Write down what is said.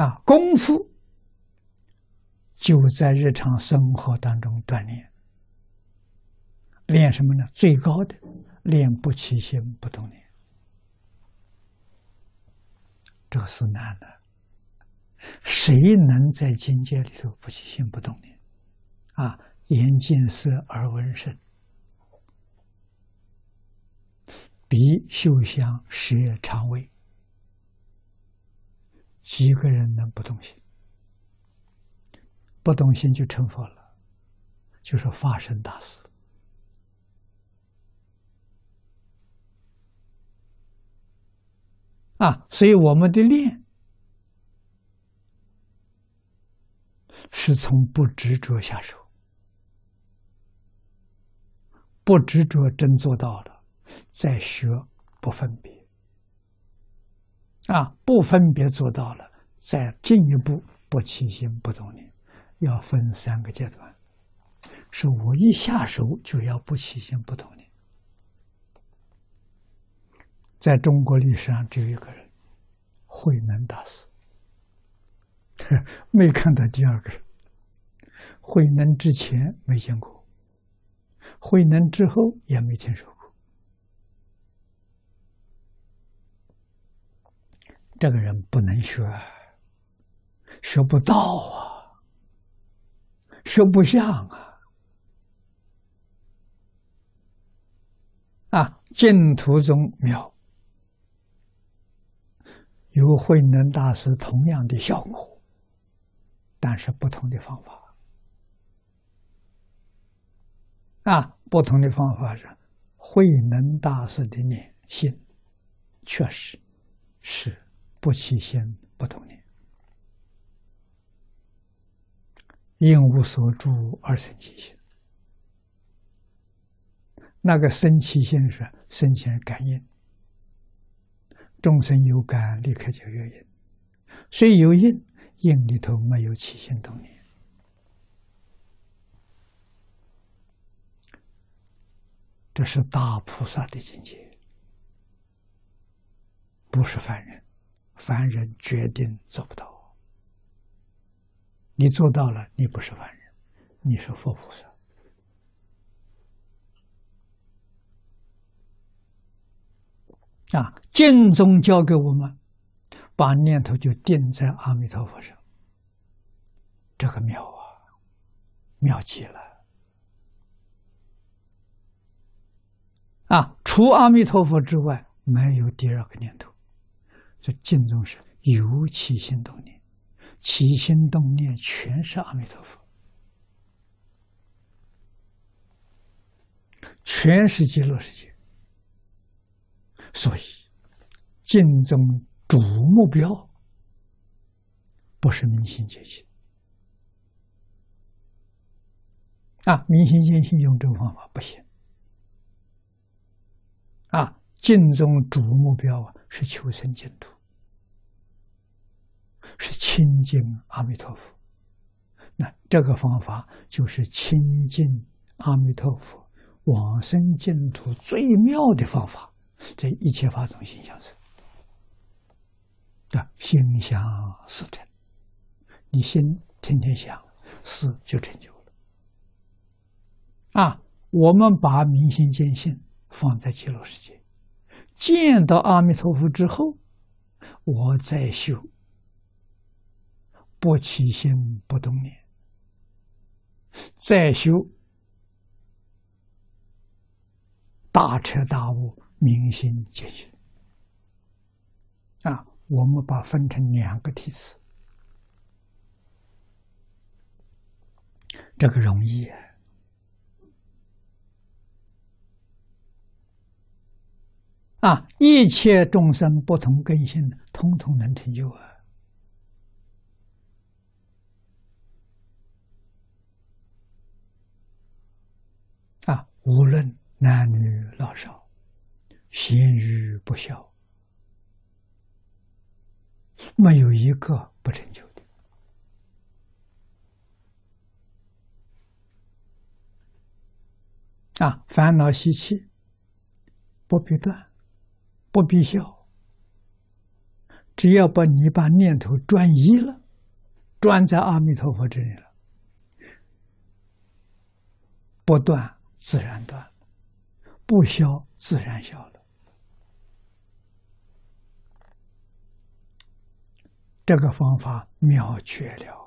啊，功夫就在日常生活当中锻炼。练什么呢？最高的练不起心不动念，这个是难的。谁能在境界里头不起心不动念？啊，眼见色，而闻声，鼻嗅香，舌尝味，几个人能不动心？不动心就成佛了，就是发生大事。啊，所以我们的练是从不执着下手，不执着真做到了，再学不分别。啊，不分别做到了，再进一步不起心不动念，要分三个阶段。是我一下手就要不起心不动念。在中国历史上，只有一个人，慧能大师，没看到第二个人。慧能之前没见过，慧能之后也没听说过。这个人不能学，学不到啊，学不像啊，啊，净土宗妙。有慧能大师同样的效果，但是不同的方法啊，不同的方法是慧能大师的念心，确实是不起心不动念，应无所住而生其心。那个生其心是生前感应。众生有感，立刻就有因；虽有因，因里头没有起心动念。这是大菩萨的境界，不是凡人。凡人决定做不到。你做到了，你不是凡人，你是佛菩萨。啊，净宗教给我们，把念头就定在阿弥陀佛上，这个妙啊，妙极了！啊，除阿弥陀佛之外，没有第二个念头。这净宗是尤其心动念，起心动念全是阿弥陀佛，全是极乐世界。所以，净宗主目标不是明心见性啊！明心见性用这个方法不行啊！净宗主目标啊是求生净土，亲近阿弥陀佛。那这个方法就是亲近阿弥陀佛、往生净土最妙的方法。这一切法从心想生，啊，心想事成。你心天天想，事就成就了。啊，我们把明心见性放在极乐世界，见到阿弥陀佛之后，我再修不起心不动念，再修大彻大悟。明心见性啊，我们把分成两个梯次，这个容易啊！一切众生不同根性，通通能成就啊！无论男女老少。贤愚不孝，没有一个不成就的。啊，烦恼习气不必断，不必消，只要把你把念头转移了，转在阿弥陀佛这里了，不断自然断，不消自然消了。这个方法妙绝了。